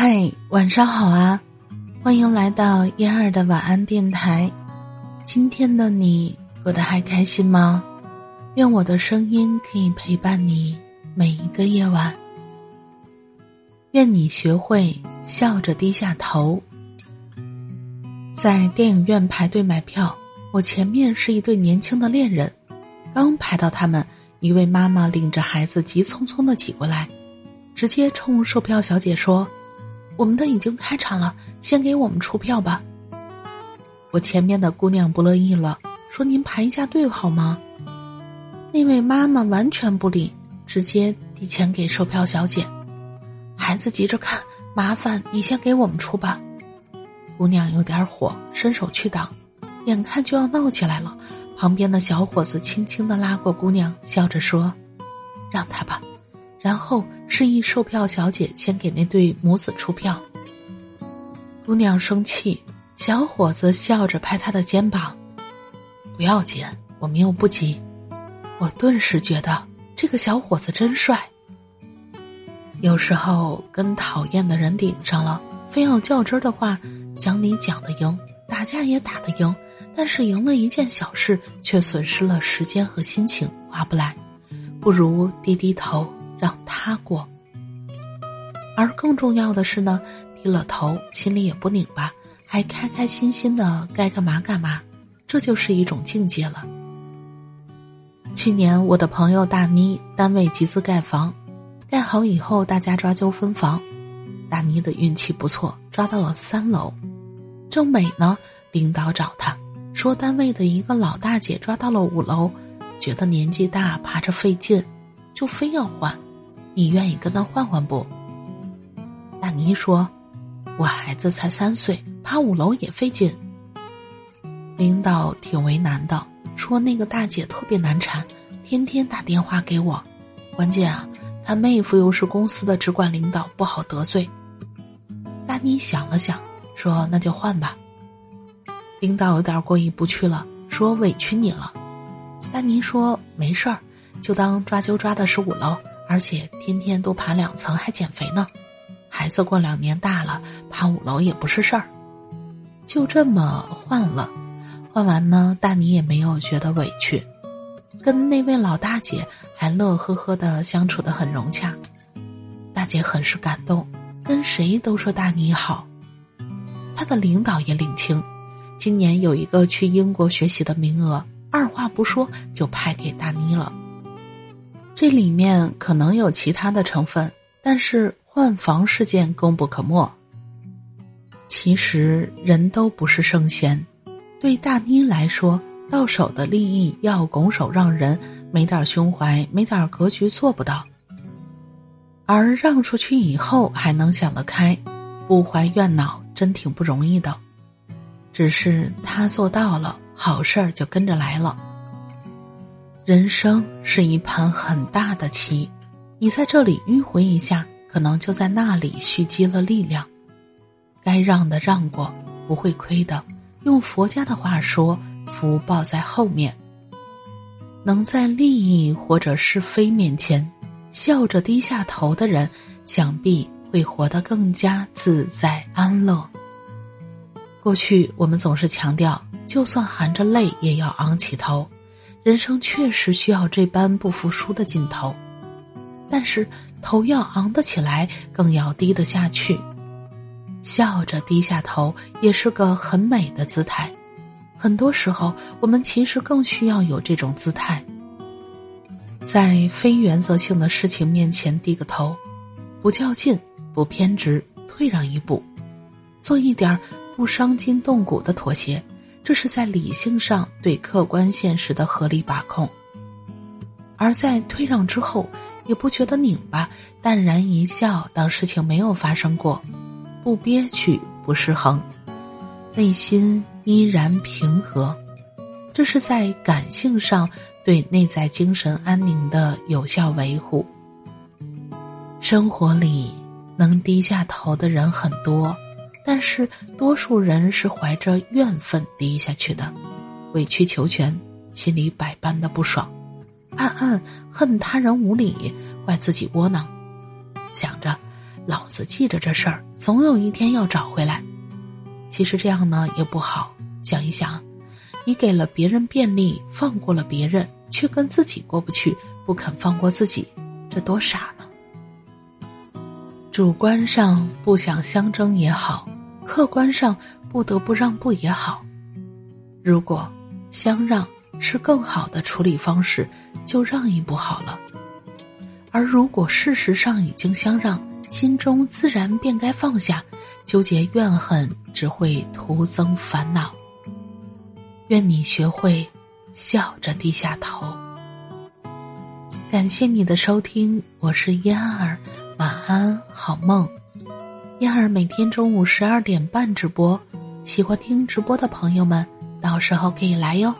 嗨，晚上好啊！欢迎来到嫣儿的晚安电台。今天的你过得还开心吗？愿我的声音可以陪伴你每一个夜晚。愿你学会笑着低下头。在电影院排队买票，我前面是一对年轻的恋人，刚排到他们，一位妈妈领着孩子急匆匆的挤过来，直接冲售票小姐说。我们的已经开场了，先给我们出票吧。我前面的姑娘不乐意了，说：“您排一下队好吗？”那位妈妈完全不理，直接递钱给售票小姐。孩子急着看，麻烦你先给我们出吧。姑娘有点火，伸手去挡，眼看就要闹起来了。旁边的小伙子轻轻的拉过姑娘，笑着说：“让他吧。”然后示意售票小姐先给那对母子出票。姑娘生气，小伙子笑着拍她的肩膀：“不要紧，我们又不急。”我顿时觉得这个小伙子真帅。有时候跟讨厌的人顶上了，非要较真的话，讲理讲的赢，打架也打得赢，但是赢了一件小事，却损失了时间和心情，划不来。不如低低头。让他过，而更重要的是呢，低了头，心里也不拧巴，还开开心心的该干嘛干嘛，这就是一种境界了。去年我的朋友大妮单位集资盖房，盖好以后大家抓阄分房，大妮的运气不错，抓到了三楼。正美呢，领导找他说，单位的一个老大姐抓到了五楼，觉得年纪大爬着费劲，就非要换。你愿意跟他换换不？大妮说：“我孩子才三岁，爬五楼也费劲。”领导挺为难的，说：“那个大姐特别难缠，天天打电话给我。关键啊，她妹夫又是公司的直管领导，不好得罪。”大妮想了想，说：“那就换吧。”领导有点过意不去了，说：“委屈你了。”大妮说：“没事儿，就当抓阄抓的是五楼。”而且天天都爬两层还减肥呢，孩子过两年大了，爬五楼也不是事儿。就这么换了，换完呢，大妮也没有觉得委屈，跟那位老大姐还乐呵呵的相处的很融洽。大姐很是感动，跟谁都说大妮好。她的领导也领情，今年有一个去英国学习的名额，二话不说就派给大妮了。这里面可能有其他的成分，但是换房事件功不可没。其实人都不是圣贤，对大妮来说，到手的利益要拱手让人，没点胸怀，没点格局做不到。而让出去以后还能想得开，不怀怨恼，真挺不容易的。只是他做到了，好事儿就跟着来了。人生是一盘很大的棋，你在这里迂回一下，可能就在那里蓄积了力量。该让的让过，不会亏的。用佛家的话说，福报在后面。能在利益或者是非面前笑着低下头的人，想必会活得更加自在安乐。过去我们总是强调，就算含着泪也要昂起头。人生确实需要这般不服输的劲头，但是头要昂得起来，更要低得下去。笑着低下头也是个很美的姿态。很多时候，我们其实更需要有这种姿态，在非原则性的事情面前低个头，不较劲，不偏执，退让一步，做一点不伤筋动骨的妥协。这是在理性上对客观现实的合理把控，而在退让之后，也不觉得拧巴，淡然一笑，当事情没有发生过，不憋屈，不失衡，内心依然平和，这是在感性上对内在精神安宁的有效维护。生活里能低下头的人很多。但是多数人是怀着怨愤低下去的，委曲求全，心里百般的不爽，暗暗恨他人无理，怪自己窝囊，想着老子记着这事儿，总有一天要找回来。其实这样呢也不好。想一想，你给了别人便利，放过了别人，却跟自己过不去，不肯放过自己，这多傻呢！主观上不想相争也好，客观上不得不让步也好。如果相让是更好的处理方式，就让一步好了。而如果事实上已经相让，心中自然便该放下，纠结怨恨只会徒增烦恼。愿你学会笑着低下头。感谢你的收听，我是嫣儿。晚安，好梦。燕儿每天中午十二点半直播，喜欢听直播的朋友们，到时候可以来哟。